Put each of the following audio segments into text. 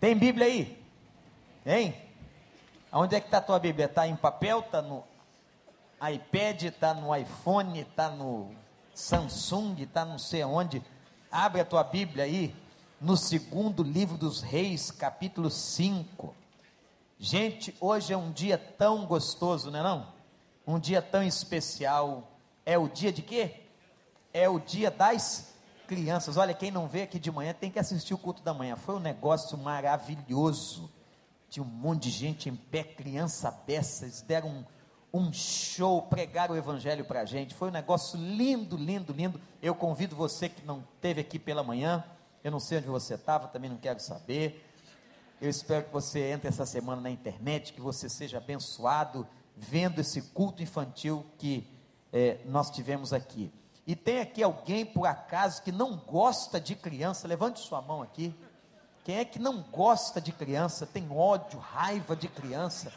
Tem Bíblia aí? Tem? Onde é que está a tua Bíblia? Está em papel? Está no iPad? Está no iPhone? Está no Samsung? Está não sei onde? Abre a tua Bíblia aí, no segundo livro dos Reis, capítulo 5. Gente, hoje é um dia tão gostoso, não é não? Um dia tão especial. É o dia de quê? É o dia das crianças. Olha, quem não vê aqui de manhã tem que assistir o culto da manhã. Foi um negócio maravilhoso. Tinha um monte de gente em pé, criança beças, deram um, um show, pregaram o evangelho para a gente. Foi um negócio lindo, lindo, lindo. Eu convido você que não teve aqui pela manhã. Eu não sei onde você estava, também não quero saber. Eu espero que você entre essa semana na internet, que você seja abençoado vendo esse culto infantil que é, nós tivemos aqui. E tem aqui alguém, por acaso, que não gosta de criança? Levante sua mão aqui. Quem é que não gosta de criança? Tem ódio, raiva de criança?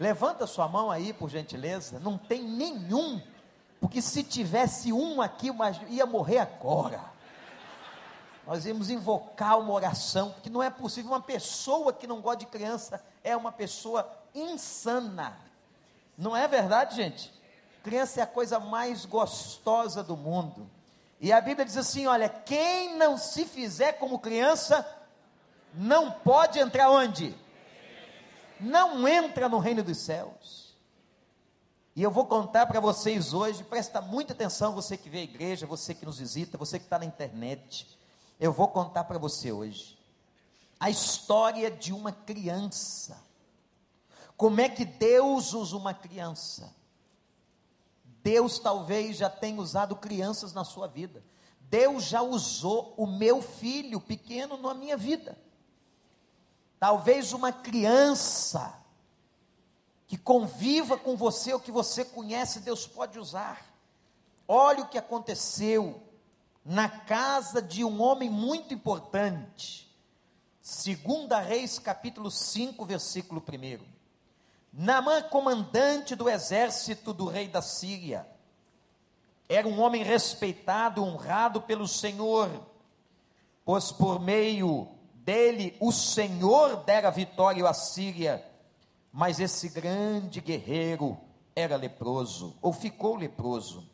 Levanta sua mão aí, por gentileza. Não tem nenhum. Porque se tivesse um aqui, ia morrer agora. Nós íamos invocar uma oração, porque não é possível. Uma pessoa que não gosta de criança é uma pessoa insana. Não é verdade, gente? Criança é a coisa mais gostosa do mundo. E a Bíblia diz assim: olha, quem não se fizer como criança, não pode entrar onde? Não entra no reino dos céus. E eu vou contar para vocês hoje, presta muita atenção, você que vê a igreja, você que nos visita, você que está na internet. Eu vou contar para você hoje a história de uma criança. Como é que Deus usa uma criança? Deus talvez já tenha usado crianças na sua vida. Deus já usou o meu filho pequeno na minha vida. Talvez uma criança que conviva com você ou que você conhece, Deus pode usar. Olha o que aconteceu na casa de um homem muito importante. Segunda Reis, capítulo 5, versículo 1. Naamã, comandante do exército do rei da Síria, era um homem respeitado, honrado pelo Senhor, pois por meio dele o Senhor dera vitória à Síria, mas esse grande guerreiro era leproso, ou ficou leproso.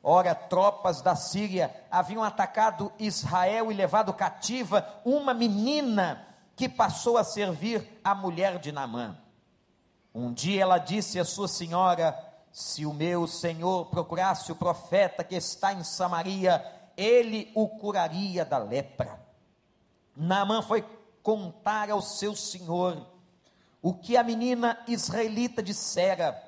Ora, tropas da Síria haviam atacado Israel e levado cativa uma menina que passou a servir a mulher de Naamã. Um dia ela disse à sua senhora: Se o meu senhor procurasse o profeta que está em Samaria, ele o curaria da lepra. Naamã foi contar ao seu senhor o que a menina israelita dissera.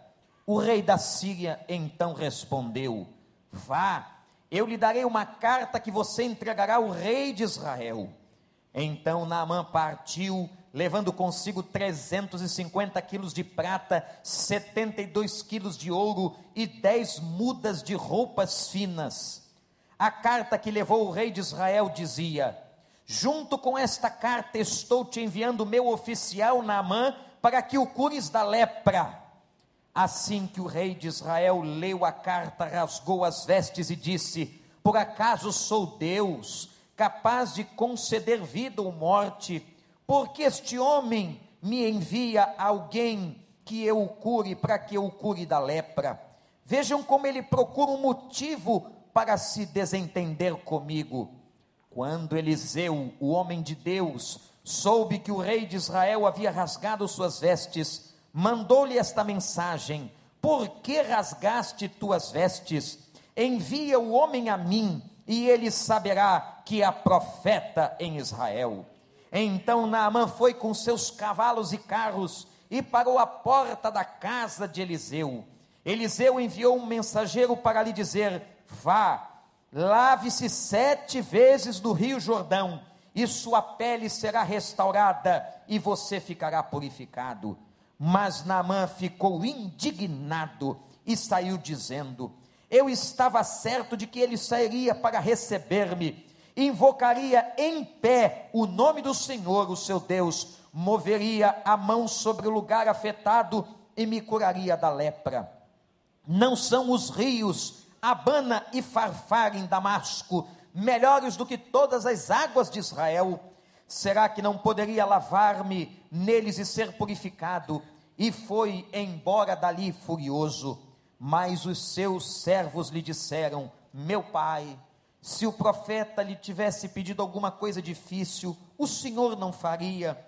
O rei da Síria então respondeu: Vá, eu lhe darei uma carta que você entregará ao rei de Israel. Então Naamã partiu levando consigo 350 quilos de prata, 72 quilos de ouro e 10 mudas de roupas finas. A carta que levou o rei de Israel dizia: Junto com esta carta estou te enviando meu oficial Naamã para que o cures da lepra. Assim que o rei de Israel leu a carta, rasgou as vestes e disse: Por acaso sou Deus, capaz de conceder vida ou morte? Porque este homem me envia alguém que eu o cure, para que eu o cure da lepra. Vejam como ele procura um motivo para se desentender comigo. Quando Eliseu, o homem de Deus, soube que o rei de Israel havia rasgado suas vestes, mandou-lhe esta mensagem: Por que rasgaste tuas vestes? Envia o homem a mim, e ele saberá que há profeta em Israel. Então Naamã foi com seus cavalos e carros e parou à porta da casa de Eliseu. Eliseu enviou um mensageiro para lhe dizer: Vá, lave-se sete vezes no rio Jordão, e sua pele será restaurada, e você ficará purificado. Mas Naamã ficou indignado e saiu dizendo: Eu estava certo de que ele sairia para receber-me invocaria em pé o nome do Senhor, o seu Deus, moveria a mão sobre o lugar afetado e me curaria da lepra. Não são os rios Abana e Farfar em Damasco melhores do que todas as águas de Israel? Será que não poderia lavar-me neles e ser purificado? E foi embora dali furioso. Mas os seus servos lhe disseram: Meu pai, se o profeta lhe tivesse pedido alguma coisa difícil, o senhor não faria.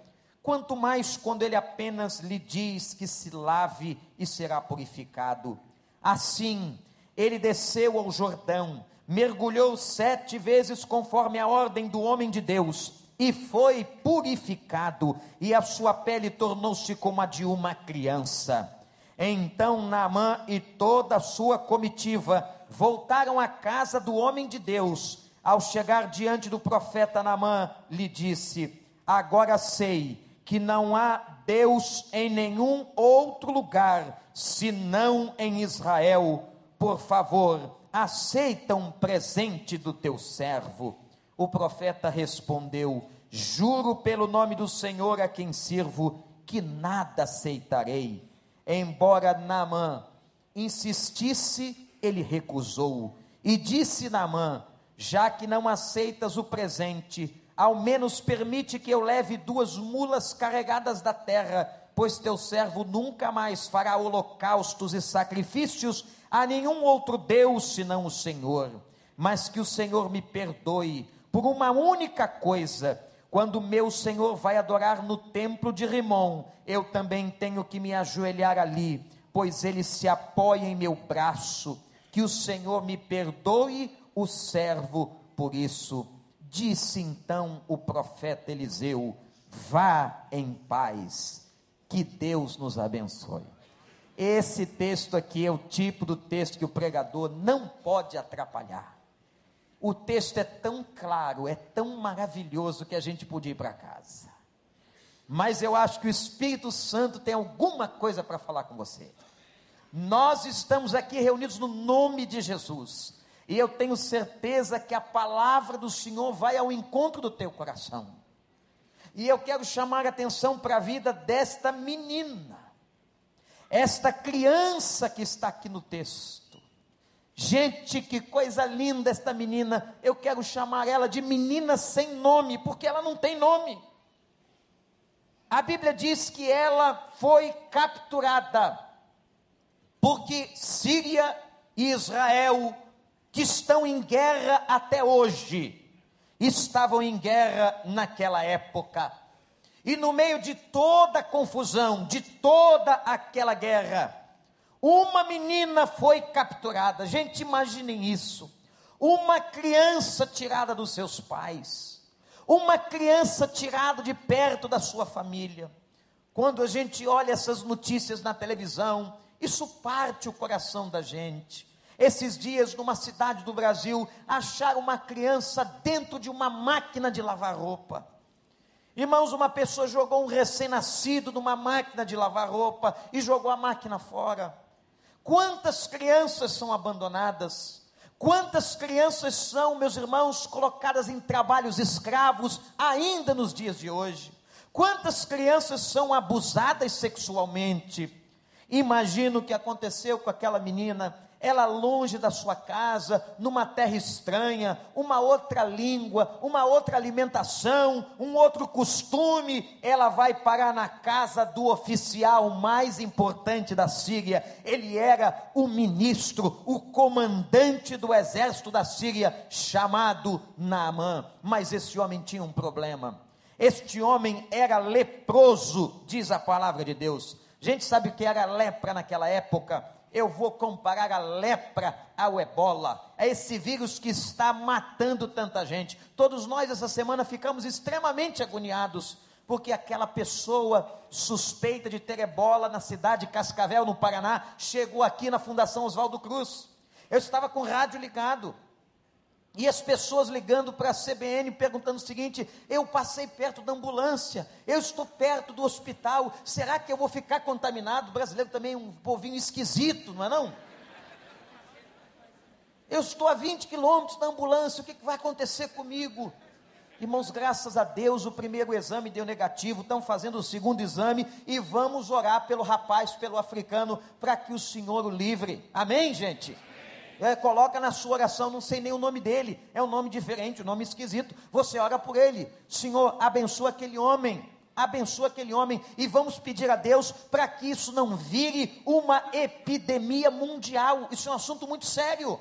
Quanto mais quando ele apenas lhe diz que se lave e será purificado. Assim, ele desceu ao Jordão, mergulhou sete vezes conforme a ordem do homem de Deus, e foi purificado, e a sua pele tornou-se como a de uma criança. Então Naamã e toda a sua comitiva voltaram à casa do homem de Deus. Ao chegar diante do profeta Naamã, lhe disse: Agora sei que não há Deus em nenhum outro lugar senão em Israel. Por favor, aceita um presente do teu servo. O profeta respondeu: Juro pelo nome do Senhor a quem sirvo, que nada aceitarei. Embora Naamã insistisse, ele recusou. E disse Naamã: Já que não aceitas o presente, ao menos permite que eu leve duas mulas carregadas da terra, pois teu servo nunca mais fará holocaustos e sacrifícios a nenhum outro Deus senão o Senhor. Mas que o Senhor me perdoe por uma única coisa. Quando meu Senhor vai adorar no templo de Rimon, eu também tenho que me ajoelhar ali, pois ele se apoia em meu braço. Que o Senhor me perdoe o servo por isso. Disse então o profeta Eliseu: Vá em paz, que Deus nos abençoe. Esse texto aqui é o tipo do texto que o pregador não pode atrapalhar. O texto é tão claro, é tão maravilhoso que a gente podia ir para casa. Mas eu acho que o Espírito Santo tem alguma coisa para falar com você. Nós estamos aqui reunidos no nome de Jesus. E eu tenho certeza que a palavra do Senhor vai ao encontro do teu coração. E eu quero chamar a atenção para a vida desta menina esta criança que está aqui no texto. Gente, que coisa linda esta menina. Eu quero chamar ela de menina sem nome, porque ela não tem nome. A Bíblia diz que ela foi capturada, porque Síria e Israel, que estão em guerra até hoje, estavam em guerra naquela época. E no meio de toda a confusão, de toda aquela guerra, uma menina foi capturada. Gente, imaginem isso. Uma criança tirada dos seus pais, uma criança tirada de perto da sua família. Quando a gente olha essas notícias na televisão, isso parte o coração da gente. Esses dias, numa cidade do Brasil, acharam uma criança dentro de uma máquina de lavar roupa. Irmãos, uma pessoa jogou um recém-nascido numa máquina de lavar roupa e jogou a máquina fora. Quantas crianças são abandonadas? Quantas crianças são, meus irmãos, colocadas em trabalhos escravos ainda nos dias de hoje? Quantas crianças são abusadas sexualmente? Imagino o que aconteceu com aquela menina ela longe da sua casa, numa terra estranha, uma outra língua, uma outra alimentação, um outro costume, ela vai parar na casa do oficial mais importante da Síria. Ele era o ministro, o comandante do exército da Síria, chamado Naamã. Mas esse homem tinha um problema. Este homem era leproso, diz a palavra de Deus. A gente sabe o que era lepra naquela época? Eu vou comparar a lepra ao ebola, a esse vírus que está matando tanta gente. Todos nós essa semana ficamos extremamente agoniados, porque aquela pessoa suspeita de ter ebola na cidade de Cascavel, no Paraná, chegou aqui na Fundação Oswaldo Cruz. Eu estava com o rádio ligado, e as pessoas ligando para a CBN perguntando o seguinte: eu passei perto da ambulância, eu estou perto do hospital, será que eu vou ficar contaminado? O brasileiro também é um povinho esquisito, não é não? Eu estou a 20 quilômetros da ambulância, o que, que vai acontecer comigo? Irmãos, graças a Deus, o primeiro exame deu negativo, estão fazendo o segundo exame e vamos orar pelo rapaz, pelo africano, para que o Senhor o livre. Amém, gente? É, coloca na sua oração, não sei nem o nome dele, é um nome diferente, um nome esquisito. Você ora por ele, Senhor, abençoa aquele homem, abençoa aquele homem, e vamos pedir a Deus para que isso não vire uma epidemia mundial. Isso é um assunto muito sério.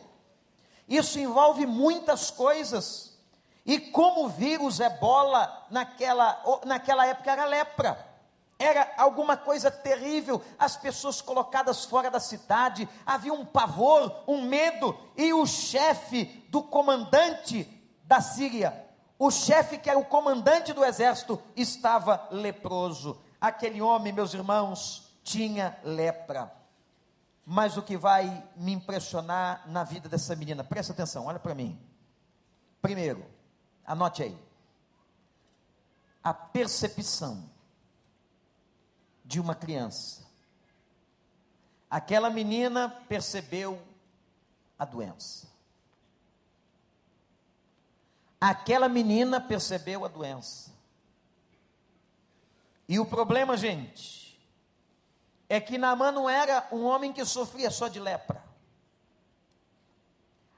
Isso envolve muitas coisas. E como o vírus ebola naquela, naquela época era lepra era alguma coisa terrível, as pessoas colocadas fora da cidade, havia um pavor, um medo, e o chefe do comandante da Síria, o chefe que era o comandante do exército, estava leproso. Aquele homem, meus irmãos, tinha lepra. Mas o que vai me impressionar na vida dessa menina, presta atenção, olha para mim. Primeiro, anote aí. A percepção de uma criança. Aquela menina percebeu a doença. Aquela menina percebeu a doença. E o problema, gente, é que Naamã não era um homem que sofria só de lepra.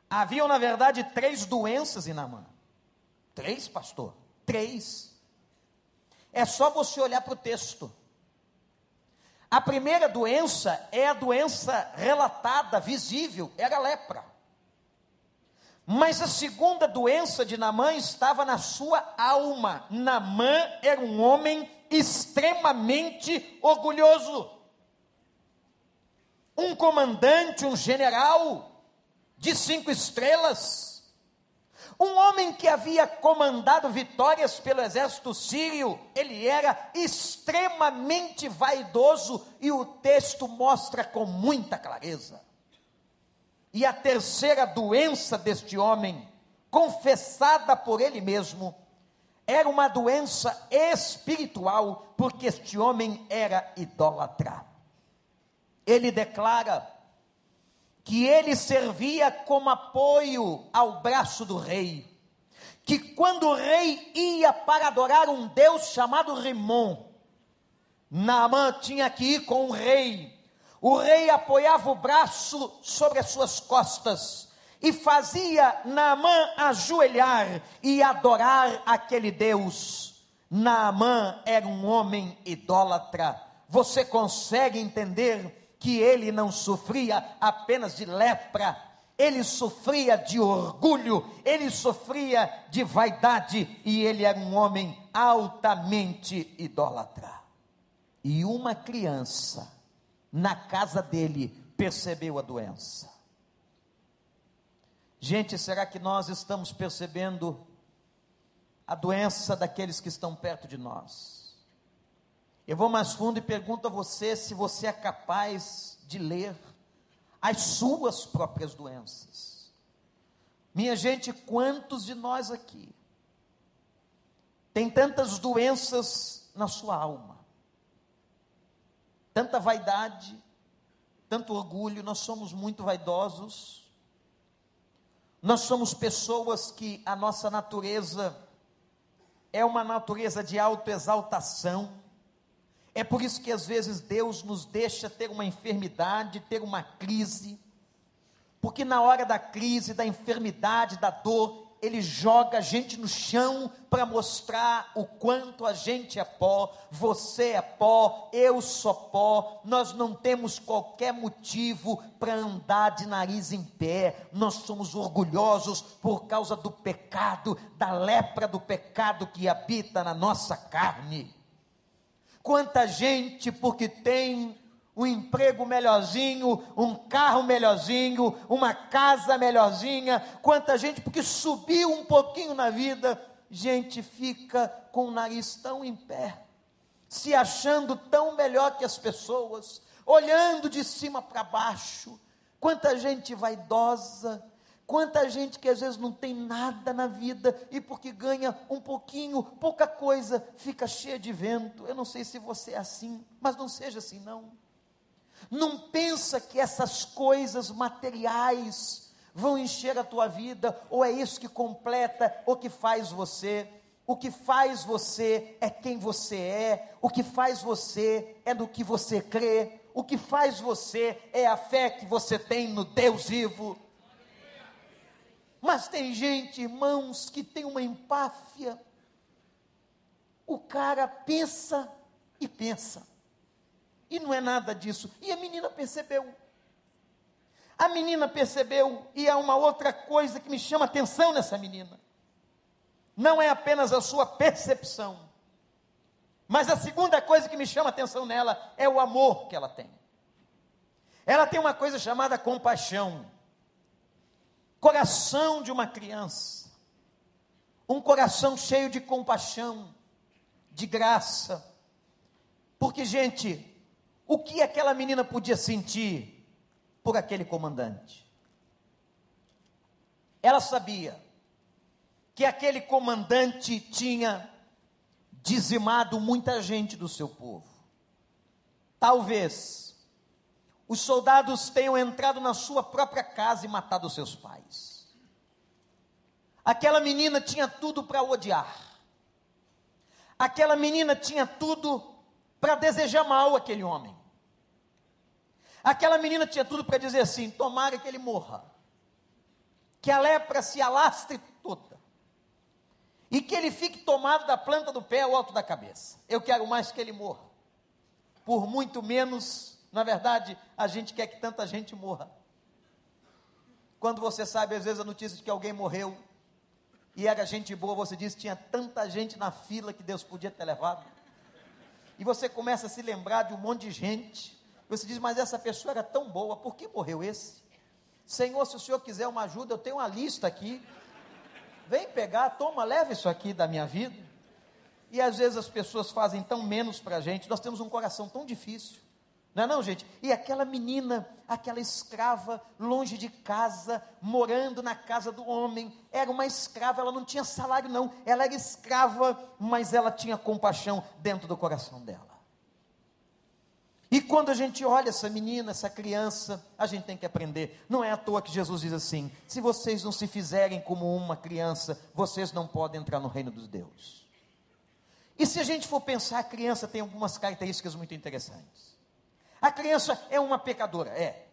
Haviam, na verdade, três doenças em Naamã. Três, pastor? Três. É só você olhar para o texto. A primeira doença é a doença relatada, visível, era a lepra. Mas a segunda doença de Namã estava na sua alma. Namã era um homem extremamente orgulhoso. Um comandante, um general de cinco estrelas um homem que havia comandado vitórias pelo exército sírio, ele era extremamente vaidoso e o texto mostra com muita clareza. E a terceira doença deste homem, confessada por ele mesmo, era uma doença espiritual, porque este homem era idólatra. Ele declara: que ele servia como apoio ao braço do rei. Que quando o rei ia para adorar um deus chamado Rimon, Naamã tinha que ir com o rei. O rei apoiava o braço sobre as suas costas e fazia Naamã ajoelhar e adorar aquele Deus. Naamã era um homem idólatra. Você consegue entender que ele não sofria apenas de lepra, ele sofria de orgulho, ele sofria de vaidade e ele era um homem altamente idólatra. E uma criança na casa dele percebeu a doença. Gente, será que nós estamos percebendo a doença daqueles que estão perto de nós? Eu vou mais fundo e pergunto a você se você é capaz de ler as suas próprias doenças. Minha gente, quantos de nós aqui tem tantas doenças na sua alma? Tanta vaidade, tanto orgulho, nós somos muito vaidosos. Nós somos pessoas que a nossa natureza é uma natureza de autoexaltação é por isso que às vezes Deus nos deixa ter uma enfermidade, ter uma crise, porque na hora da crise, da enfermidade, da dor, Ele joga a gente no chão para mostrar o quanto a gente é pó, você é pó, eu sou pó, nós não temos qualquer motivo para andar de nariz em pé, nós somos orgulhosos por causa do pecado, da lepra do pecado que habita na nossa carne. Quanta gente, porque tem um emprego melhorzinho, um carro melhorzinho, uma casa melhorzinha, quanta gente, porque subiu um pouquinho na vida, gente fica com o nariz tão em pé, se achando tão melhor que as pessoas, olhando de cima para baixo, quanta gente vaidosa, Quanta gente que às vezes não tem nada na vida e porque ganha um pouquinho, pouca coisa, fica cheia de vento. Eu não sei se você é assim, mas não seja assim não. Não pensa que essas coisas materiais vão encher a tua vida, ou é isso que completa, ou que faz você. O que faz você é quem você é, o que faz você é no que você crê, o que faz você é a fé que você tem no Deus vivo. Mas tem gente, irmãos, que tem uma empáfia. O cara pensa e pensa. E não é nada disso. E a menina percebeu. A menina percebeu, e há uma outra coisa que me chama atenção nessa menina. Não é apenas a sua percepção, mas a segunda coisa que me chama atenção nela é o amor que ela tem. Ela tem uma coisa chamada compaixão. Coração de uma criança. Um coração cheio de compaixão, de graça. Porque, gente, o que aquela menina podia sentir por aquele comandante. Ela sabia que aquele comandante tinha dizimado muita gente do seu povo. Talvez os soldados tenham entrado na sua própria casa e matado seus pais. Aquela menina tinha tudo para odiar. Aquela menina tinha tudo para desejar mal aquele homem. Aquela menina tinha tudo para dizer assim: tomara que ele morra, que a lepra se alastre toda, e que ele fique tomado da planta do pé ao alto da cabeça. Eu quero mais que ele morra, por muito menos, na verdade, a gente quer que tanta gente morra. Quando você sabe, às vezes, a notícia de que alguém morreu, e era gente boa, você diz: tinha tanta gente na fila que Deus podia ter levado. E você começa a se lembrar de um monte de gente você diz, mas essa pessoa era tão boa, por que morreu esse? Senhor, se o senhor quiser uma ajuda, eu tenho uma lista aqui. Vem pegar, toma, leva isso aqui da minha vida. E às vezes as pessoas fazem tão menos para a gente, nós temos um coração tão difícil. Não é não, gente? E aquela menina, aquela escrava, longe de casa, morando na casa do homem, era uma escrava, ela não tinha salário não, ela era escrava, mas ela tinha compaixão dentro do coração dela. E quando a gente olha essa menina, essa criança, a gente tem que aprender. Não é à toa que Jesus diz assim: se vocês não se fizerem como uma criança, vocês não podem entrar no reino dos Deus. E se a gente for pensar, a criança tem algumas características muito interessantes. A criança é uma pecadora, é.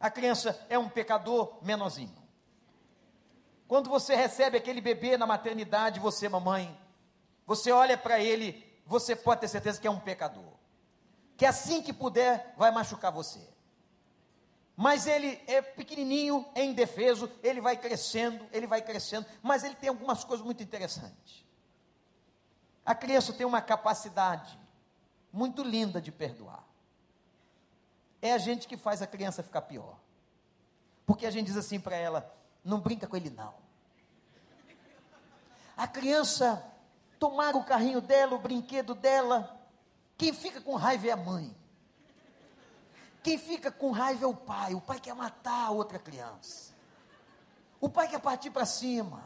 A criança é um pecador menorzinho. Quando você recebe aquele bebê na maternidade, você, mamãe, você olha para ele, você pode ter certeza que é um pecador que assim que puder vai machucar você. Mas ele é pequenininho, é indefeso, ele vai crescendo, ele vai crescendo, mas ele tem algumas coisas muito interessantes. A criança tem uma capacidade muito linda de perdoar. É a gente que faz a criança ficar pior. Porque a gente diz assim para ela: não brinca com ele não. A criança tomar o carrinho dela, o brinquedo dela, quem fica com raiva é a mãe. Quem fica com raiva é o pai. O pai quer matar a outra criança. O pai quer partir para cima.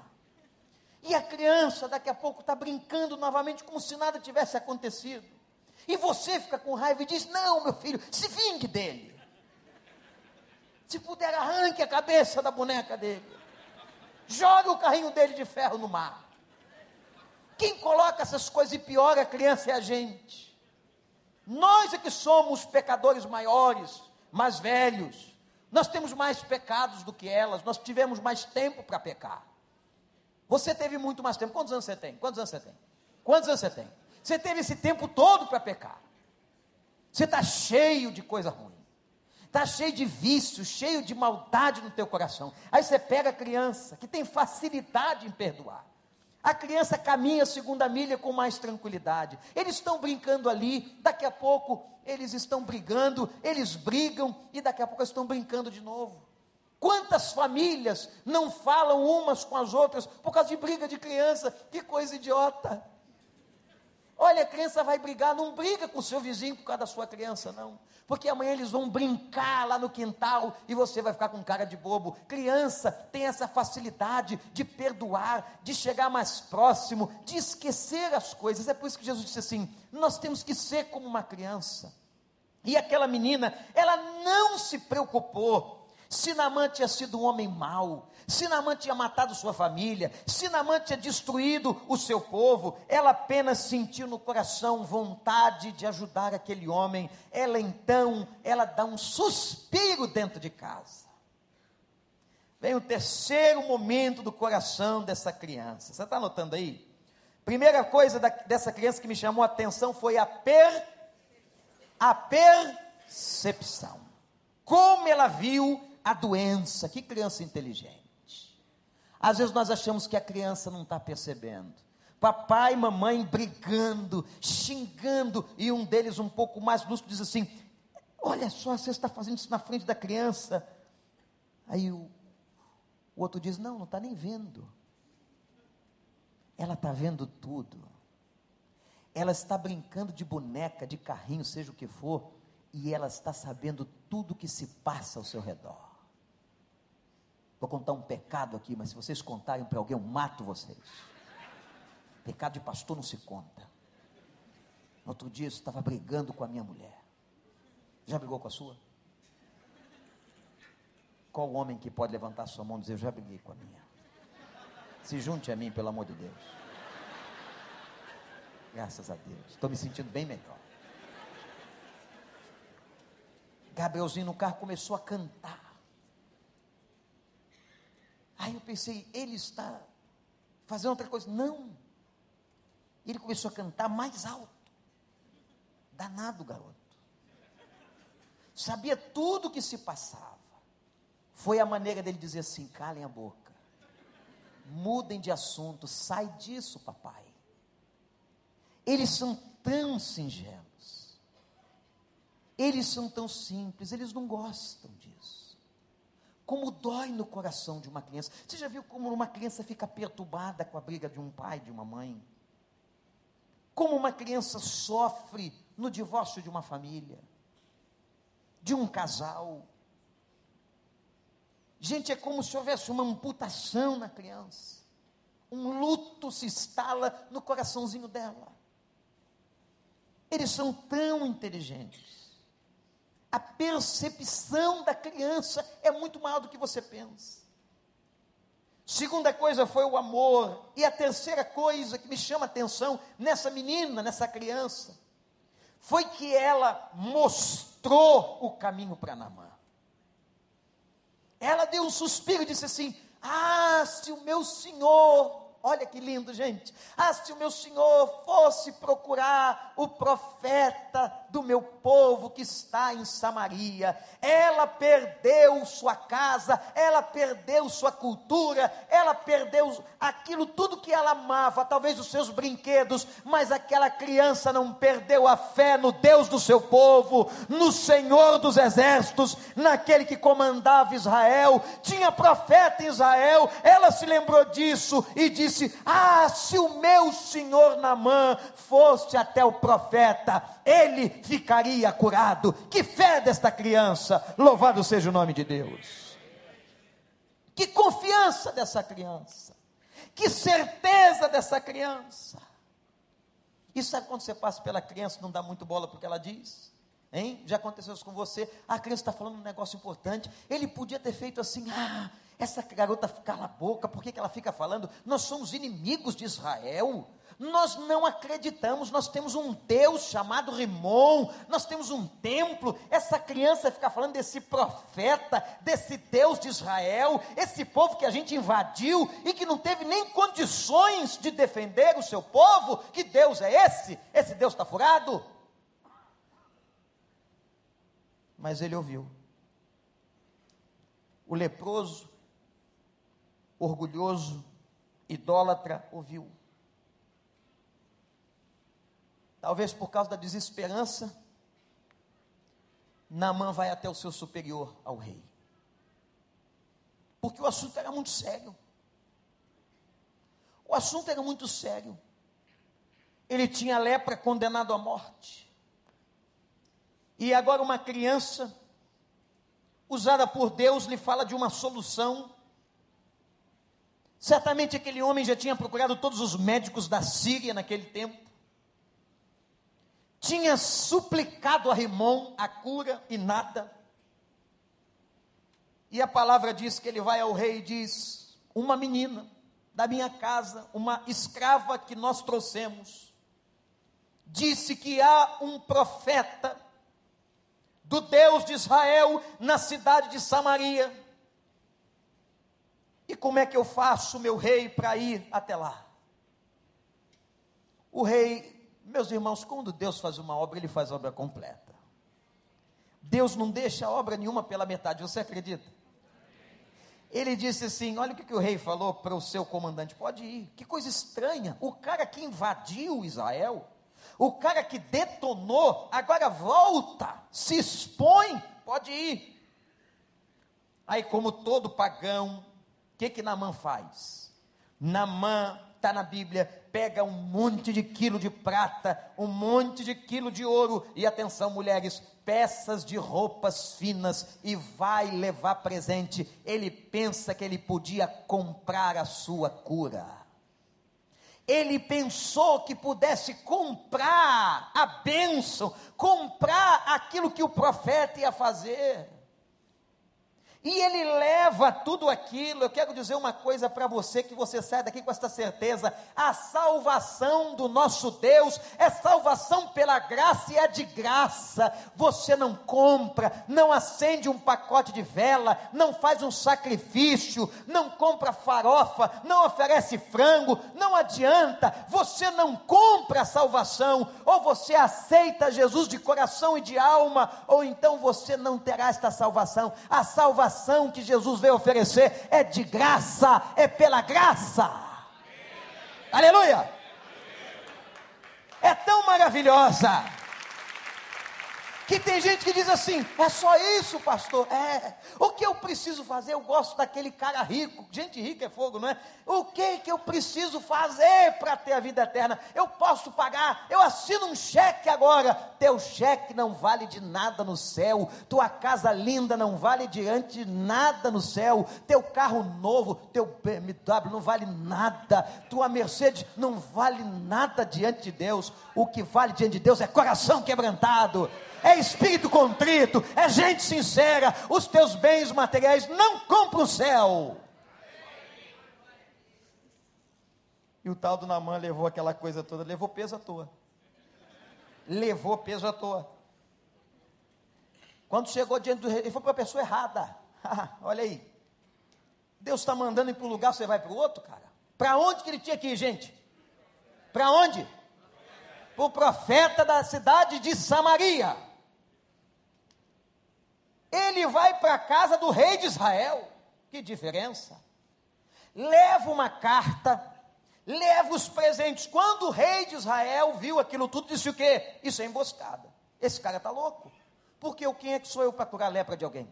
E a criança daqui a pouco está brincando novamente como se nada tivesse acontecido. E você fica com raiva e diz: Não, meu filho, se vingue dele. Se puder, arranque a cabeça da boneca dele. Jogue o carrinho dele de ferro no mar. Quem coloca essas coisas e piora a criança é a gente. Nós é que somos pecadores maiores, mais velhos. Nós temos mais pecados do que elas, nós tivemos mais tempo para pecar. Você teve muito mais tempo. Quantos anos você tem? Quantos anos você tem? Quantos anos você tem? Você teve esse tempo todo para pecar. Você está cheio de coisa ruim. Está cheio de vícios, cheio de maldade no teu coração. Aí você pega a criança que tem facilidade em perdoar. A criança caminha a segunda milha com mais tranquilidade. Eles estão brincando ali, daqui a pouco eles estão brigando, eles brigam e daqui a pouco estão brincando de novo. Quantas famílias não falam umas com as outras por causa de briga de criança? Que coisa idiota. Olha, a criança vai brigar, não briga com o seu vizinho por causa da sua criança, não. Porque amanhã eles vão brincar lá no quintal e você vai ficar com cara de bobo. Criança tem essa facilidade de perdoar, de chegar mais próximo, de esquecer as coisas. É por isso que Jesus disse assim: nós temos que ser como uma criança. E aquela menina, ela não se preocupou se Namã tinha sido um homem mau, se Namã tinha matado sua família, se Namã tinha destruído o seu povo, ela apenas sentiu no coração vontade de ajudar aquele homem. Ela então, ela dá um suspiro dentro de casa. vem o terceiro momento do coração dessa criança. Você está anotando aí? Primeira coisa da, dessa criança que me chamou a atenção foi a, per, a percepção. Como ela viu a doença. Que criança inteligente. Às vezes nós achamos que a criança não está percebendo. Papai e mamãe brigando, xingando, e um deles, um pouco mais lúcido, diz assim: Olha só, você está fazendo isso na frente da criança. Aí o, o outro diz: Não, não está nem vendo. Ela está vendo tudo. Ela está brincando de boneca, de carrinho, seja o que for, e ela está sabendo tudo que se passa ao seu redor. Vou contar um pecado aqui, mas se vocês contarem para alguém, eu mato vocês. Pecado de pastor não se conta. Outro dia eu estava brigando com a minha mulher. Já brigou com a sua? Qual homem que pode levantar sua mão e dizer, eu já briguei com a minha? Se junte a mim, pelo amor de Deus. Graças a Deus. Estou me sentindo bem melhor. Gabrielzinho no carro começou a cantar. Aí eu pensei, ele está fazendo outra coisa. Não. Ele começou a cantar mais alto. Danado, garoto. Sabia tudo o que se passava. Foi a maneira dele dizer assim: calem a boca. Mudem de assunto, sai disso, papai. Eles são tão singelos. Eles são tão simples, eles não gostam disso. Como dói no coração de uma criança. Você já viu como uma criança fica perturbada com a briga de um pai, de uma mãe? Como uma criança sofre no divórcio de uma família, de um casal. Gente, é como se houvesse uma amputação na criança. Um luto se instala no coraçãozinho dela. Eles são tão inteligentes. A percepção da criança é muito maior do que você pensa. Segunda coisa foi o amor. E a terceira coisa que me chama a atenção nessa menina, nessa criança, foi que ela mostrou o caminho para Namã. Ela deu um suspiro e disse assim: Ah, se o meu senhor Olha que lindo, gente. Ah, se o meu Senhor fosse procurar o profeta do meu povo que está em Samaria, ela perdeu sua casa, ela perdeu sua cultura, ela perdeu aquilo tudo que ela amava, talvez os seus brinquedos, mas aquela criança não perdeu a fé no Deus do seu povo, no Senhor dos exércitos, naquele que comandava Israel, tinha profeta em Israel, ela se lembrou disso e disse Ah, se o meu senhor Namã fosse até o profeta, ele ficaria curado. Que fé desta criança! Louvado seja o nome de Deus. Que confiança dessa criança. Que certeza dessa criança. E sabe quando você passa pela criança, não dá muito bola porque ela diz? Hein? Já aconteceu isso com você? A criança está falando um negócio importante. Ele podia ter feito assim: ah, essa garota cala a boca, por que, que ela fica falando? Nós somos inimigos de Israel. Nós não acreditamos, nós temos um Deus chamado Rimon, nós temos um templo. Essa criança fica falando desse profeta, desse Deus de Israel, esse povo que a gente invadiu e que não teve nem condições de defender o seu povo. Que Deus é esse? Esse Deus está furado? Mas ele ouviu. O leproso orgulhoso, idólatra, ouviu. Talvez por causa da desesperança, Naamã vai até o seu superior, ao rei. Porque o assunto era muito sério. O assunto era muito sério. Ele tinha lepra condenado à morte. E agora uma criança, usada por Deus, lhe fala de uma solução Certamente aquele homem já tinha procurado todos os médicos da Síria naquele tempo. Tinha suplicado a Rimon a cura e nada. E a palavra diz que ele vai ao rei e diz: Uma menina da minha casa, uma escrava que nós trouxemos, disse que há um profeta do Deus de Israel na cidade de Samaria E como é que eu faço, meu rei, para ir até lá? O rei, meus irmãos, quando Deus faz uma obra, ele faz a obra completa. Deus não deixa obra nenhuma pela metade, você acredita? Ele disse assim: Olha o que, que o rei falou para o seu comandante: pode ir. Que coisa estranha. O cara que invadiu Israel, o cara que detonou, agora volta, se expõe, pode ir. Aí, como todo pagão, que que Namã faz? Namã está na Bíblia, pega um monte de quilo de prata, um monte de quilo de ouro, e atenção, mulheres, peças de roupas finas, e vai levar presente. Ele pensa que ele podia comprar a sua cura. Ele pensou que pudesse comprar a bênção, comprar aquilo que o profeta ia fazer. E ele leva tudo aquilo. Eu quero dizer uma coisa para você que você sai daqui com esta certeza: a salvação do nosso Deus é salvação pela graça e é de graça. Você não compra, não acende um pacote de vela, não faz um sacrifício, não compra farofa, não oferece frango, não adianta. Você não compra a salvação, ou você aceita Jesus de coração e de alma, ou então você não terá esta salvação. A salvação salvação que Jesus veio oferecer é de graça, é pela graça. Aleluia! É tão maravilhosa que tem gente que diz assim: é só isso, pastor? É. O que eu preciso fazer? Eu gosto daquele cara rico. Gente rica é fogo, não é? O que que eu preciso fazer para ter a vida eterna? Eu posso pagar, eu assino um cheque agora. Teu cheque não vale de nada no céu. Tua casa linda não vale diante de nada no céu. Teu carro novo, teu BMW não vale nada. Tua Mercedes não vale nada diante de Deus. O que vale diante de Deus é coração quebrantado é espírito contrito, é gente sincera. Os teus bens materiais não compram o céu. E o tal do Namã levou aquela coisa toda, levou peso à toa. Levou peso à toa. Quando chegou diante do rei, ele foi para a pessoa errada. Olha aí. Deus está mandando ir para um lugar, você vai para o outro, cara. Para onde que ele tinha que ir, gente? Para onde? Para o profeta da cidade de Samaria ele vai para a casa do rei de Israel. Que diferença! Leva uma carta, leva os presentes. Quando o rei de Israel viu aquilo tudo, disse o quê? Isso é emboscada. Esse cara está louco. Porque quem é que sou eu para curar a lepra de alguém?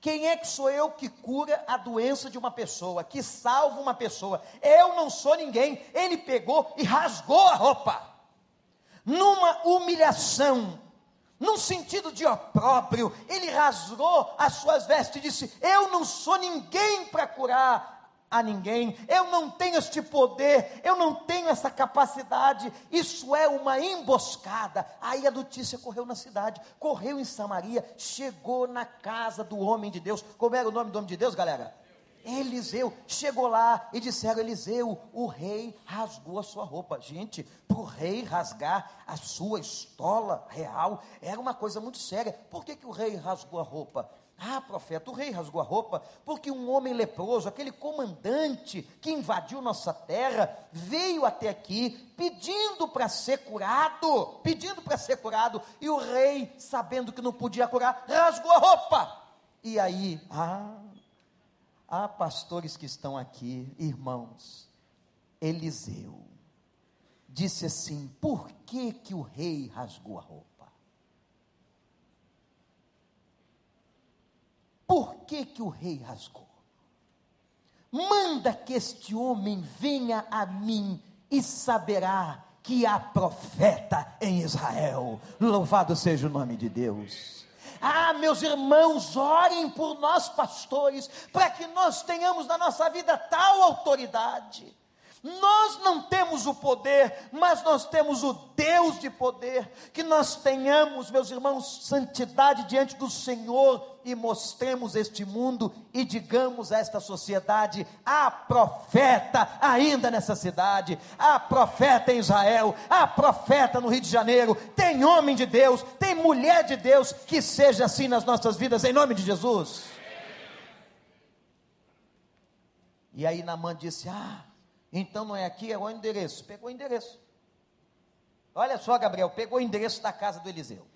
Quem é que sou eu que cura a doença de uma pessoa, que salva uma pessoa? Eu não sou ninguém. Ele pegou e rasgou a roupa. Numa humilhação, num sentido de opróbrio, ele rasgou as suas vestes e disse: Eu não sou ninguém para curar a ninguém, eu não tenho este poder, eu não tenho essa capacidade, isso é uma emboscada. Aí a notícia correu na cidade, correu em Samaria, chegou na casa do homem de Deus. Como era o nome do homem de Deus, galera? Eliseu chegou lá e disseram: Eliseu, o rei rasgou a sua roupa. Gente, para o rei rasgar a sua estola real era uma coisa muito séria. Por que, que o rei rasgou a roupa? Ah, profeta, o rei rasgou a roupa porque um homem leproso, aquele comandante que invadiu nossa terra, veio até aqui pedindo para ser curado, pedindo para ser curado, e o rei, sabendo que não podia curar, rasgou a roupa. E aí, ah, Há pastores que estão aqui, irmãos. Eliseu disse assim: Por que que o rei rasgou a roupa? Por que que o rei rasgou? Manda que este homem venha a mim e saberá que há profeta em Israel. Louvado seja o nome de Deus. Ah, meus irmãos, orem por nós, pastores, para que nós tenhamos na nossa vida tal autoridade. Nós não temos o poder, mas nós temos o Deus de poder. Que nós tenhamos, meus irmãos, santidade diante do Senhor e mostremos este mundo e digamos a esta sociedade: há profeta ainda nessa cidade, há profeta em Israel, há profeta no Rio de Janeiro, tem homem de Deus, tem mulher de Deus, que seja assim nas nossas vidas, em nome de Jesus. E aí Namã disse: Ah, então não é aqui, é o endereço. Pegou o endereço. Olha só, Gabriel, pegou o endereço da casa do Eliseu.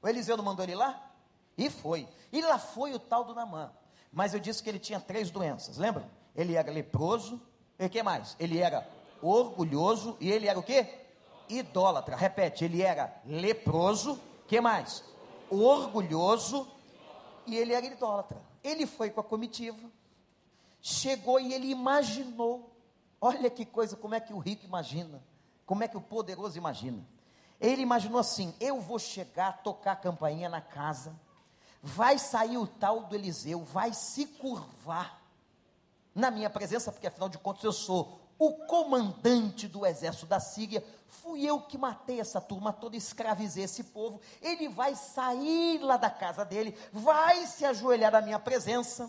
O Eliseu não mandou ele lá? E foi. E lá foi o tal do Namã. Mas eu disse que ele tinha três doenças, lembra? Ele era leproso, e o que mais? Ele era orgulhoso e ele era o quê? Idólatra. Repete, ele era leproso, que mais? Orgulhoso e ele era idólatra. Ele foi com a comitiva, chegou e ele imaginou. Olha que coisa, como é que o rico imagina, como é que o poderoso imagina. Ele imaginou assim: eu vou chegar, tocar a campainha na casa, vai sair o tal do Eliseu, vai se curvar na minha presença, porque afinal de contas eu sou o comandante do exército da Síria, fui eu que matei essa turma toda, escravizei esse povo. Ele vai sair lá da casa dele, vai se ajoelhar na minha presença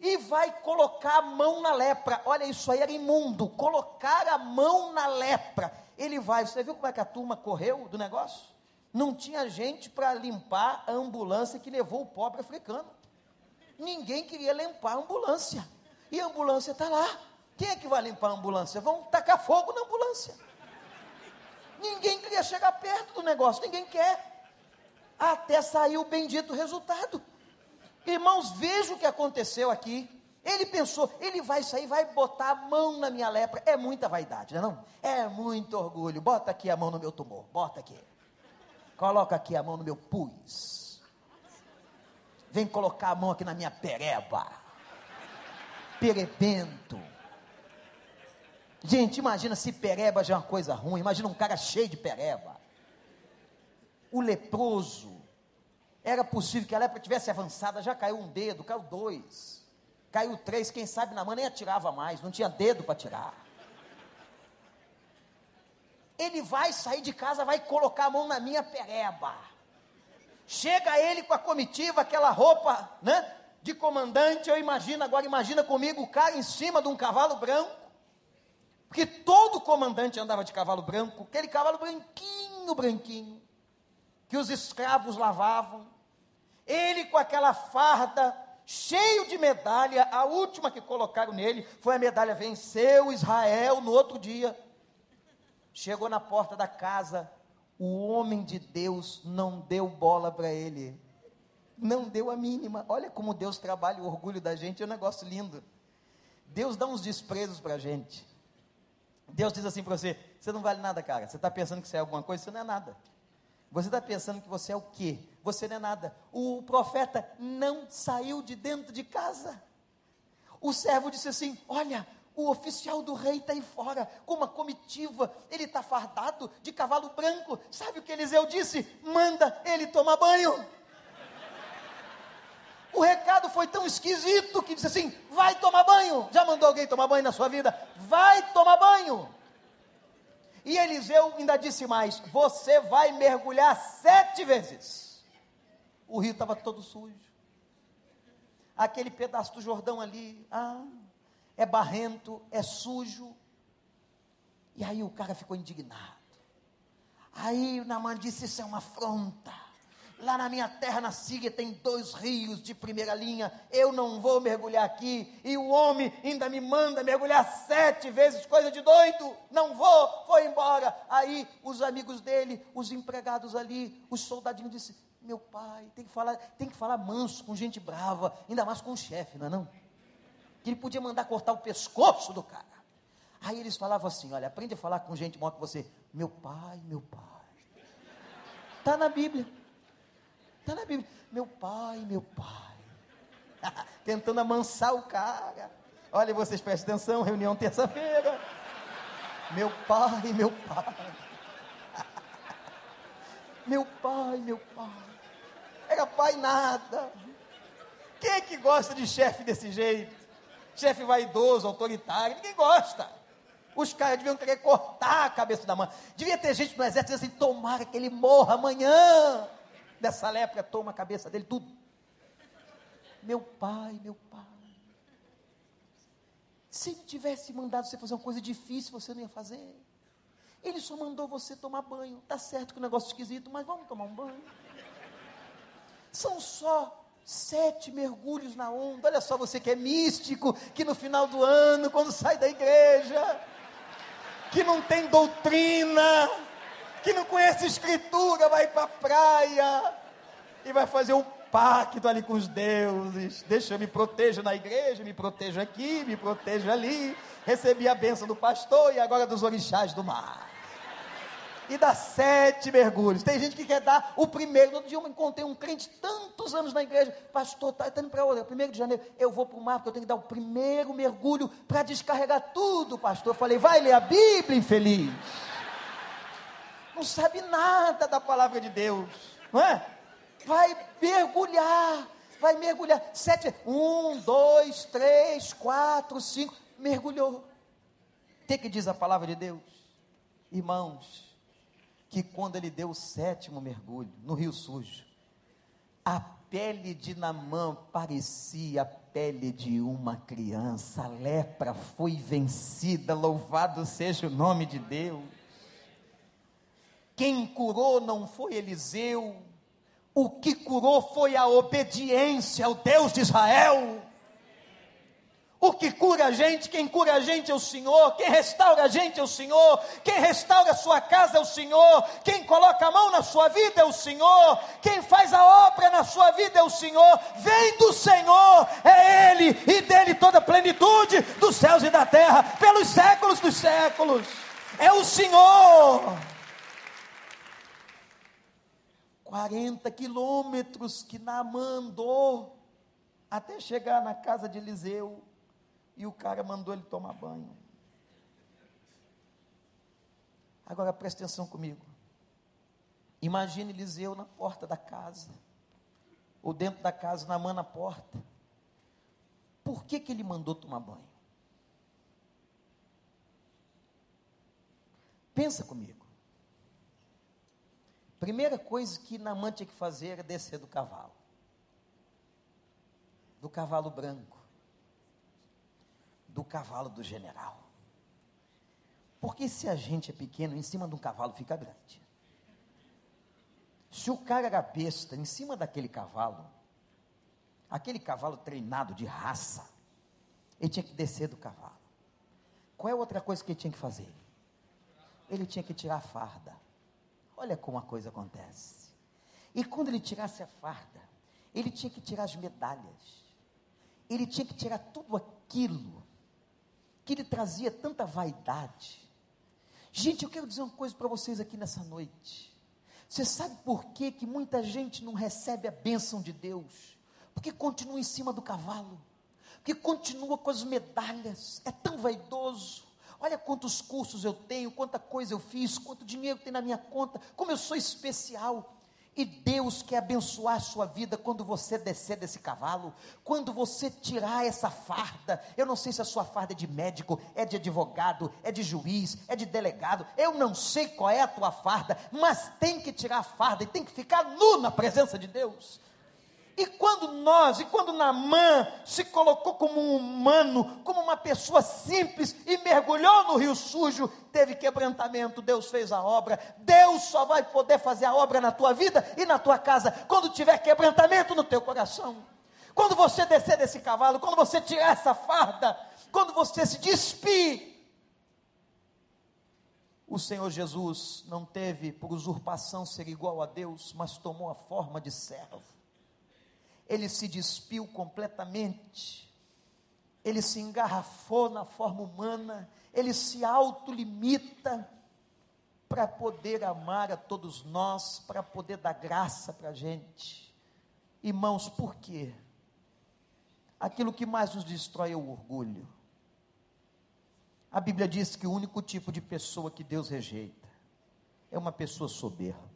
e vai colocar a mão na lepra. Olha, isso aí era imundo, colocar a mão na lepra. Ele vai, você viu como é que a turma correu do negócio? Não tinha gente para limpar a ambulância que levou o pobre africano. Ninguém queria limpar a ambulância. E a ambulância está lá. Quem é que vai limpar a ambulância? Vão tacar fogo na ambulância. Ninguém queria chegar perto do negócio, ninguém quer. Até sair o bendito resultado. Irmãos, veja o que aconteceu aqui. Ele pensou, ele vai sair, vai botar a mão na minha lepra. É muita vaidade, não é? Não? É muito orgulho. Bota aqui a mão no meu tumor, bota aqui. Coloca aqui a mão no meu pus. Vem colocar a mão aqui na minha pereba. Perebento. Gente, imagina se pereba já é uma coisa ruim. Imagina um cara cheio de pereba. O leproso. Era possível que a lepra tivesse avançada, já caiu um dedo, caiu dois, caiu três, quem sabe na mão nem atirava mais, não tinha dedo para tirar. Ele vai sair de casa, vai colocar a mão na minha pereba. Chega ele com a comitiva, aquela roupa, né? De comandante, eu imagino, agora imagina comigo o cara em cima de um cavalo branco porque todo comandante andava de cavalo branco, aquele cavalo branquinho, branquinho, que os escravos lavavam. Ele com aquela farda, cheio de medalha, a última que colocaram nele foi a medalha venceu Israel no outro dia. Chegou na porta da casa, o homem de Deus não deu bola para ele. Não deu a mínima. Olha como Deus trabalha o orgulho da gente, é um negócio lindo. Deus dá uns desprezos para a gente. Deus diz assim para você: você não vale nada, cara. Você está pensando que você é alguma coisa, você não é nada. Você está pensando que você é o quê? Você não é nada. O profeta não saiu de dentro de casa. O servo disse assim: Olha, o oficial do rei está aí fora, com uma comitiva, ele está fardado de cavalo branco. Sabe o que Eliseu disse? Manda ele tomar banho. O recado foi tão esquisito que disse assim: vai tomar banho. Já mandou alguém tomar banho na sua vida? Vai tomar banho. E Eliseu ainda disse mais: você vai mergulhar sete vezes. O rio estava todo sujo. Aquele pedaço do Jordão ali, ah, é barrento, é sujo. E aí o cara ficou indignado. Aí o Naman disse: Isso é uma afronta. Lá na minha terra, na Síria, tem dois rios de primeira linha. Eu não vou mergulhar aqui. E o homem ainda me manda mergulhar sete vezes, coisa de doido. Não vou, foi embora. Aí os amigos dele, os empregados ali, os soldadinhos disse: Meu pai, tem que falar, tem que falar manso com gente brava, ainda mais com o chefe, não é não? Que ele podia mandar cortar o pescoço do cara. Aí eles falavam assim: Olha, aprende a falar com gente maior que você. Meu pai, meu pai. Está na Bíblia. Está na Bíblia. Meu pai, meu pai. Tentando amansar o cara. Olha, vocês prestem atenção, reunião terça-feira. Meu pai, meu pai. Meu pai, meu pai. Era pai nada. Quem é que gosta de chefe desse jeito? Chefe vaidoso, autoritário, ninguém gosta. Os caras deviam querer cortar a cabeça da mãe. Devia ter gente no exército dizendo assim: tomara que ele morra amanhã dessa lepra, toma a cabeça dele, tudo. Meu pai, meu pai. Se ele tivesse mandado você fazer uma coisa difícil, você não ia fazer. Ele só mandou você tomar banho. Tá certo que o negócio é esquisito, mas vamos tomar um banho. São só Sete mergulhos na onda. Olha só, você que é místico, que no final do ano, quando sai da igreja, que não tem doutrina, que não conhece escritura, vai para a praia e vai fazer um pacto ali com os deuses. Deixa eu me proteja na igreja, me proteja aqui, me proteja ali. Recebi a bênção do pastor e agora dos orixás do mar. E dá sete mergulhos. Tem gente que quer dar o primeiro. No outro dia eu encontrei um crente tantos anos na igreja. Pastor, está tá indo para onde? Primeiro de janeiro. Eu vou para o mar porque eu tenho que dar o primeiro mergulho para descarregar tudo, pastor. Eu falei, vai ler a Bíblia, infeliz. Não sabe nada da palavra de Deus. Não é? vai mergulhar, vai mergulhar. Sete, um, dois, três, quatro, cinco, mergulhou. O que, diz a palavra de Deus? Irmãos, que quando ele deu o sétimo mergulho no rio sujo, a pele de Namã parecia a pele de uma criança, a lepra foi vencida, louvado seja o nome de Deus. Quem curou não foi Eliseu, o que curou foi a obediência ao Deus de Israel. O que cura a gente, quem cura a gente é o Senhor, quem restaura a gente é o Senhor, quem restaura a sua casa é o Senhor, quem coloca a mão na sua vida é o Senhor, quem faz a obra na sua vida é o Senhor, vem do Senhor, é Ele e dele toda a plenitude dos céus e da terra, pelos séculos dos séculos, é o Senhor. 40 quilômetros que Naamã andou até chegar na casa de Eliseu e o cara mandou ele tomar banho. Agora preste atenção comigo. Imagine Eliseu na porta da casa, ou dentro da casa, Naamã na porta. Por que, que ele mandou tomar banho? Pensa comigo. Primeira coisa que Namã tinha que fazer era descer do cavalo. Do cavalo branco. Do cavalo do general. Porque se a gente é pequeno, em cima de um cavalo fica grande. Se o cara era besta, em cima daquele cavalo, aquele cavalo treinado de raça, ele tinha que descer do cavalo. Qual é a outra coisa que ele tinha que fazer? Ele tinha que tirar a farda. Olha como a coisa acontece. E quando ele tirasse a farda, ele tinha que tirar as medalhas. Ele tinha que tirar tudo aquilo que lhe trazia tanta vaidade. Gente, eu quero dizer uma coisa para vocês aqui nessa noite. Você sabe por que, que muita gente não recebe a bênção de Deus? Porque continua em cima do cavalo, porque continua com as medalhas, é tão vaidoso. Olha quantos cursos eu tenho, quanta coisa eu fiz, quanto dinheiro tem na minha conta, como eu sou especial. E Deus quer abençoar a sua vida quando você descer desse cavalo, quando você tirar essa farda. Eu não sei se a sua farda é de médico, é de advogado, é de juiz, é de delegado. Eu não sei qual é a tua farda, mas tem que tirar a farda e tem que ficar nu na presença de Deus. E quando nós, e quando Namã se colocou como um humano, como uma pessoa simples e mergulhou no rio sujo, teve quebrantamento, Deus fez a obra. Deus só vai poder fazer a obra na tua vida e na tua casa quando tiver quebrantamento no teu coração. Quando você descer desse cavalo, quando você tirar essa farda, quando você se despir. O Senhor Jesus não teve por usurpação ser igual a Deus, mas tomou a forma de servo ele se despiu completamente, ele se engarrafou na forma humana, ele se autolimita para poder amar a todos nós, para poder dar graça para a gente. Irmãos, por quê? Aquilo que mais nos destrói é o orgulho. A Bíblia diz que o único tipo de pessoa que Deus rejeita é uma pessoa soberba.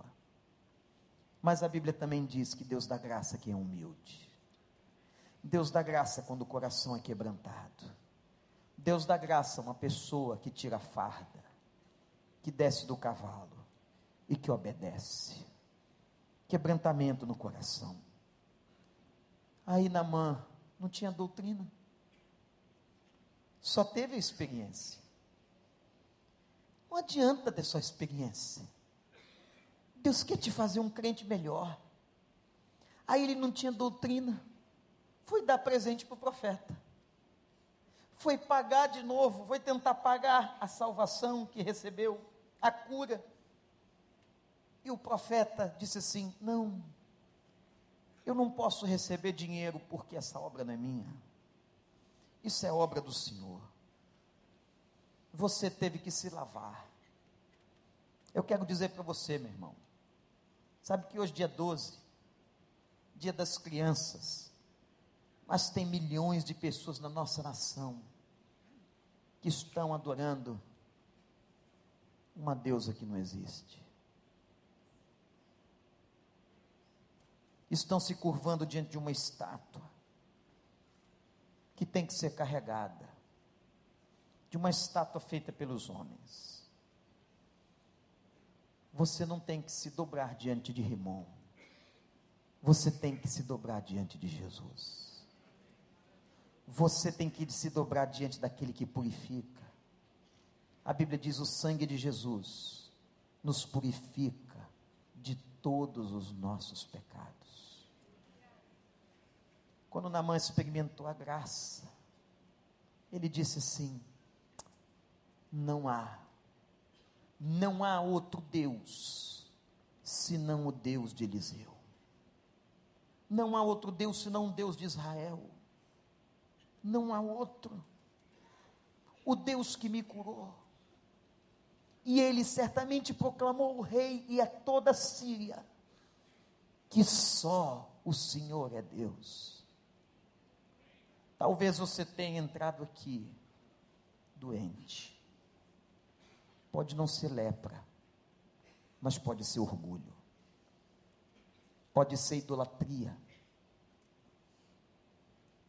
Mas a Bíblia também diz que Deus dá graça a quem é humilde. Deus dá graça quando o coração é quebrantado. Deus dá graça a uma pessoa que tira a farda, que desce do cavalo e que obedece. Quebrantamento no coração. Aí Namã não tinha doutrina, só teve a experiência. Não adianta ter só experiência. Deus quer te fazer um crente melhor. Aí ele não tinha doutrina. Foi dar presente para o profeta. Foi pagar de novo, foi tentar pagar a salvação que recebeu, a cura. E o profeta disse assim: Não, eu não posso receber dinheiro porque essa obra não é minha. Isso é obra do Senhor. Você teve que se lavar. Eu quero dizer para você, meu irmão. Sabe que hoje, dia 12, dia das crianças, mas tem milhões de pessoas na nossa nação que estão adorando uma deusa que não existe. Estão se curvando diante de uma estátua que tem que ser carregada, de uma estátua feita pelos homens. Você não tem que se dobrar diante de Rimon, você tem que se dobrar diante de Jesus. Você tem que se dobrar diante daquele que purifica. A Bíblia diz: o sangue de Jesus nos purifica de todos os nossos pecados. Quando Namã experimentou a graça, ele disse assim: não há, não há outro Deus senão o Deus de Eliseu. Não há outro Deus senão o Deus de Israel não há outro. O Deus que me curou. E ele certamente proclamou o rei e a toda a Síria que só o Senhor é Deus. Talvez você tenha entrado aqui doente. Pode não ser lepra, mas pode ser orgulho. Pode ser idolatria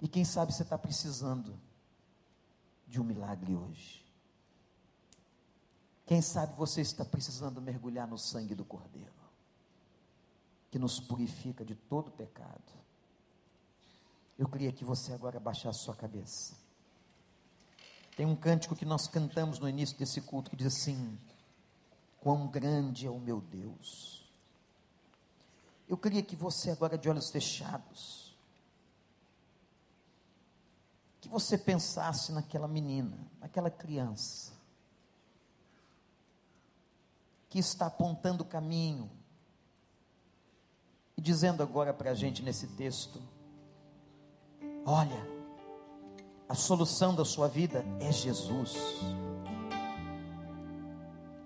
e quem sabe você está precisando de um milagre hoje. Quem sabe você está precisando mergulhar no sangue do Cordeiro, que nos purifica de todo pecado. Eu queria que você agora baixasse sua cabeça. Tem um cântico que nós cantamos no início desse culto que diz assim: Quão grande é o meu Deus. Eu queria que você agora de olhos fechados, que você pensasse naquela menina, naquela criança, que está apontando o caminho e dizendo agora para a gente nesse texto: olha, a solução da sua vida é Jesus.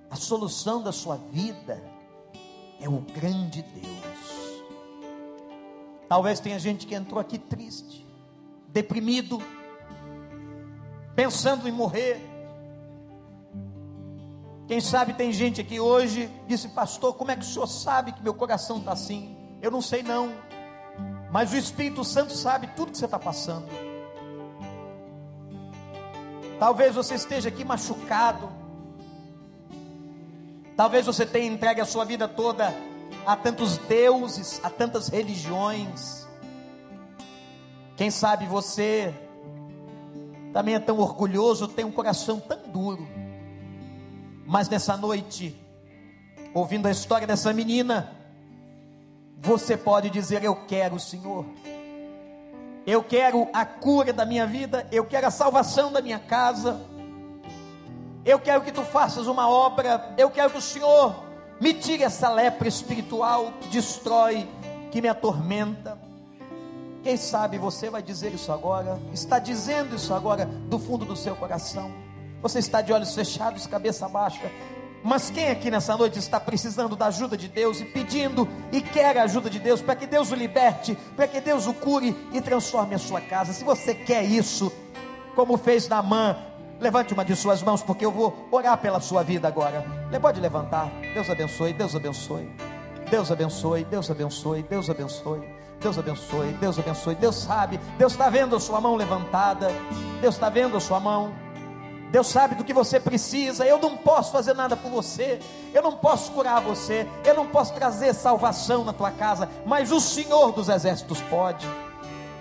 A solução da sua vida é o grande Deus. Talvez tenha gente que entrou aqui triste, deprimido, pensando em morrer. Quem sabe tem gente aqui hoje, disse, pastor, como é que o senhor sabe que meu coração está assim? Eu não sei não, mas o Espírito Santo sabe tudo que você está passando. Talvez você esteja aqui machucado, talvez você tenha entregue a sua vida toda a tantos deuses, a tantas religiões. Quem sabe você também é tão orgulhoso, tem um coração tão duro. Mas nessa noite, ouvindo a história dessa menina, você pode dizer: Eu quero o Senhor, eu quero a cura da minha vida, eu quero a salvação da minha casa, eu quero que tu faças uma obra, eu quero que o Senhor me tire essa lepra espiritual que destrói, que me atormenta. Quem sabe você vai dizer isso agora, está dizendo isso agora do fundo do seu coração. Você está de olhos fechados, cabeça baixa. Mas quem aqui nessa noite está precisando da ajuda de Deus e pedindo e quer a ajuda de Deus para que Deus o liberte, para que Deus o cure e transforme a sua casa? Se você quer isso, como fez Naamã, levante uma de suas mãos, porque eu vou orar pela sua vida agora. Pode levantar. Deus abençoe, Deus abençoe. Deus abençoe, Deus abençoe, Deus abençoe. Deus abençoe, Deus abençoe. Deus sabe, Deus está vendo a sua mão levantada, Deus está vendo a sua mão. Deus sabe do que você precisa. Eu não posso fazer nada por você, eu não posso curar você, eu não posso trazer salvação na tua casa, mas o Senhor dos Exércitos pode.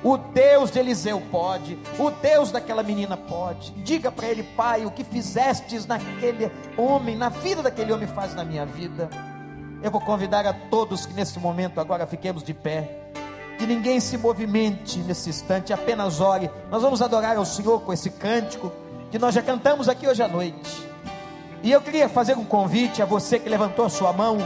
O Deus de Eliseu pode, o Deus daquela menina pode. Diga para ele, Pai, o que fizestes naquele homem, na vida daquele homem, faz na minha vida. Eu vou convidar a todos que nesse momento agora fiquemos de pé. que ninguém se movimente nesse instante, apenas ore. Nós vamos adorar ao Senhor com esse cântico que nós já cantamos aqui hoje à noite. E eu queria fazer um convite a você que levantou a sua mão.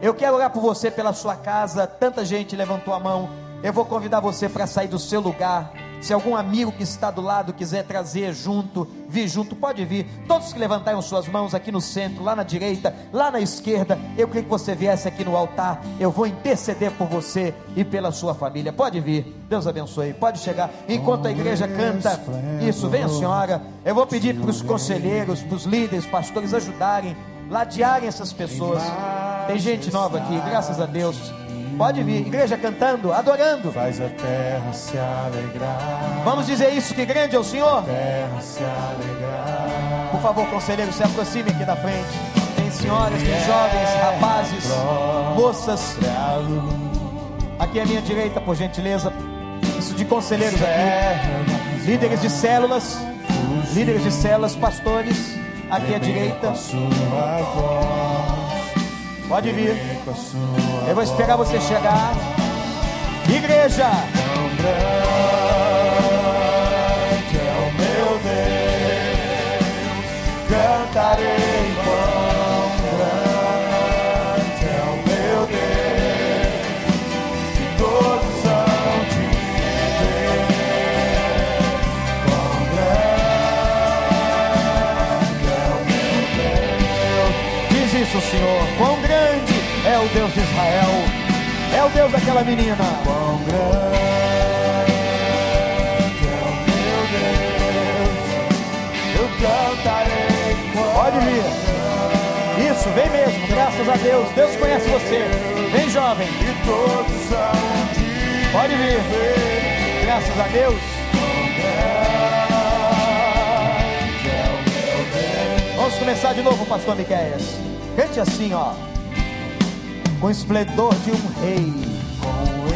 Eu quero orar por você pela sua casa. Tanta gente levantou a mão. Eu vou convidar você para sair do seu lugar se algum amigo que está do lado quiser trazer junto, vir junto, pode vir. Todos que levantaram suas mãos aqui no centro, lá na direita, lá na esquerda, eu queria que você viesse aqui no altar. Eu vou interceder por você e pela sua família. Pode vir. Deus abençoe. Pode chegar. Enquanto a igreja canta, isso, venha senhora. Eu vou pedir para os conselheiros, para os líderes, pastores ajudarem, ladearem essas pessoas. Tem gente nova aqui, graças a Deus. Pode vir, igreja cantando, adorando. Faz a terra se alegrar. Vamos dizer isso, que grande é o Senhor. Terra se alegrar. Por favor, conselheiro, se aproxime aqui da frente. Tem senhoras, tem jovens, rapazes, moças. Aqui à minha direita, por gentileza. Isso de conselheiros aqui. Líderes de células. Líderes de células, pastores. Aqui à direita. Pode vir. Eu vou esperar você chegar. Igreja. Diz isso, Senhor. Quão grande é o Deus de Israel. É o Deus daquela menina. Quão grande é o meu Deus. Eu cantarei Pode vir. Isso, vem mesmo, graças a Deus. Deus conhece você. Vem, jovem. E todos de Pode vir. Graças a é o Deus. Vamos começar de novo, pastor Miqueias. Cante assim, ó. Com esplendor de um rei. Com o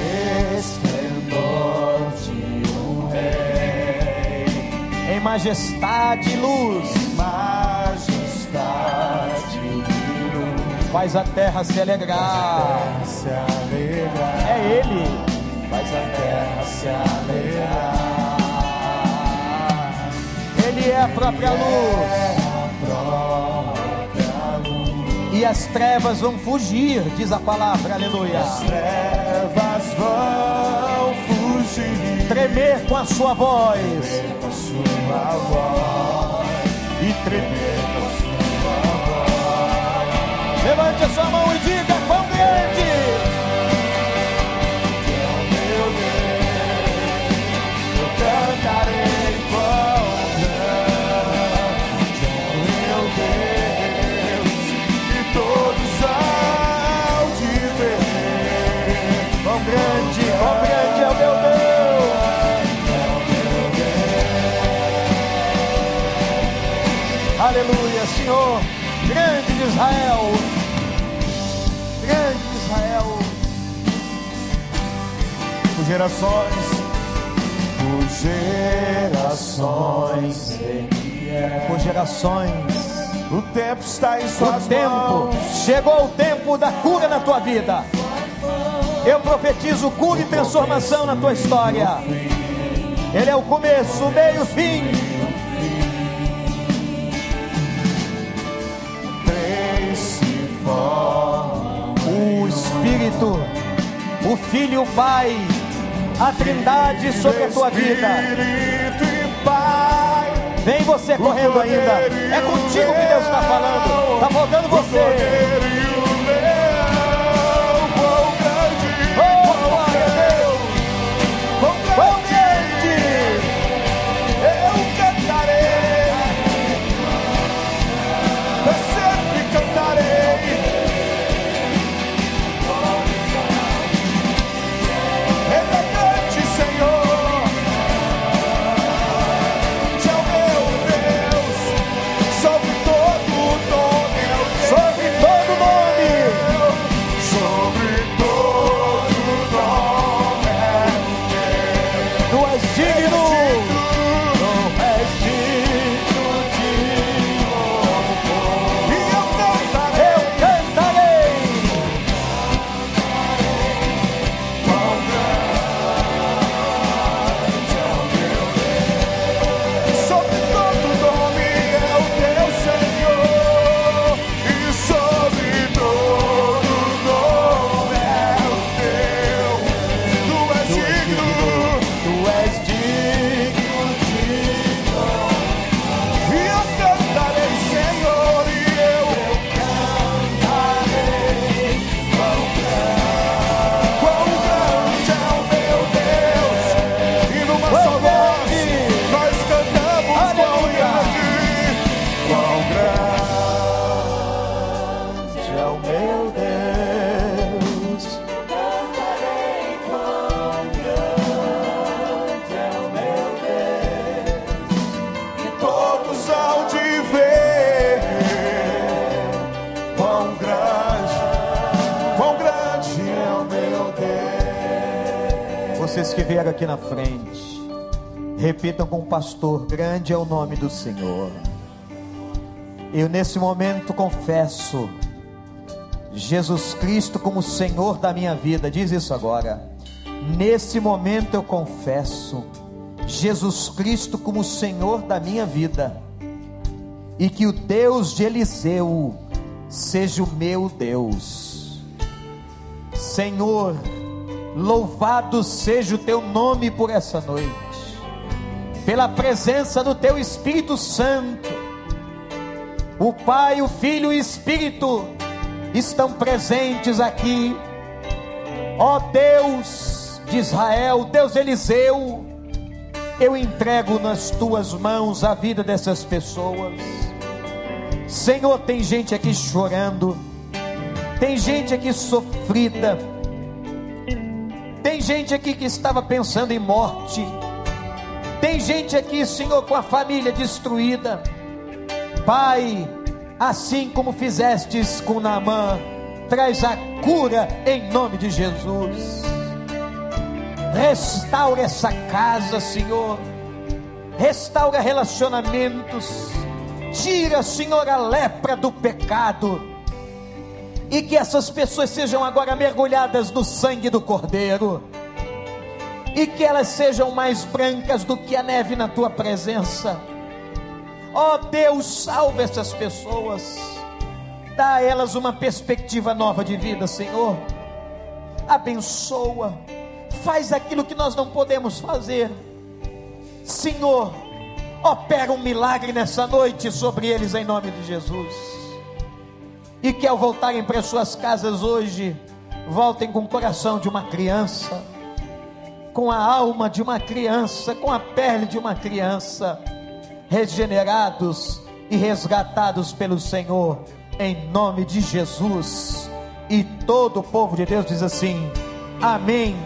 esplendor de um rei, Em majestade e luz. majestade e luz, Faz a terra se alegrar. terra se alegrar, É Ele. faz a terra se alegrar. Ele é a própria luz. E as trevas vão fugir, diz a palavra. Aleluia. as trevas vão fugir Tremer com a sua voz. com a sua voz E tremer. com a sua voz. Levante a sua mão e diga: Quão grande! Gerações, por gerações, por gerações. O tempo está em suas O tempo, mãos. chegou o tempo da cura na tua vida. Eu profetizo cura e transformação na tua história. Ele é o começo, o meio e o fim. O Espírito, o Filho e o Pai, a Trindade sobre a tua vida. Vem você correndo ainda. É contigo que Deus está falando. Está faltando O você. Pastor: Grande é o nome do Senhor. Eu nesse momento confesso Jesus Cristo como Senhor da minha vida. Diz isso agora. Nesse momento eu confesso Jesus Cristo como Senhor da minha vida. E que o Deus de Eliseu seja o meu Deus. Senhor, louvado seja o teu nome por essa noite. Pela presença do teu Espírito Santo. O Pai, o Filho e o Espírito estão presentes aqui. Ó Deus de Israel, Deus Eliseu, eu entrego nas tuas mãos a vida dessas pessoas. Senhor, tem gente aqui chorando, tem gente aqui sofrida, tem gente aqui que estava pensando em morte, gente aqui, Senhor, com a família destruída. Pai, assim como fizestes com Naamã, traz a cura em nome de Jesus. Restaura essa casa, Senhor. Restaura relacionamentos. Tira, Senhor, a lepra do pecado. E que essas pessoas sejam agora mergulhadas no sangue do Cordeiro. E que elas sejam mais brancas do que a neve na tua presença Ó oh, Deus, salve essas pessoas. Dá a elas uma perspectiva nova de vida, Senhor. Abençoa. Faz aquilo que nós não podemos fazer. Senhor, opera um milagre nessa noite sobre eles em nome de Jesus. E que ao voltarem para suas casas hoje, voltem com o coração de uma criança, com a alma de uma criança, com a pele de uma criança regenerados e resgatados pelo Senhor, em nome de Jesus. E todo o povo de Deus diz assim: Amém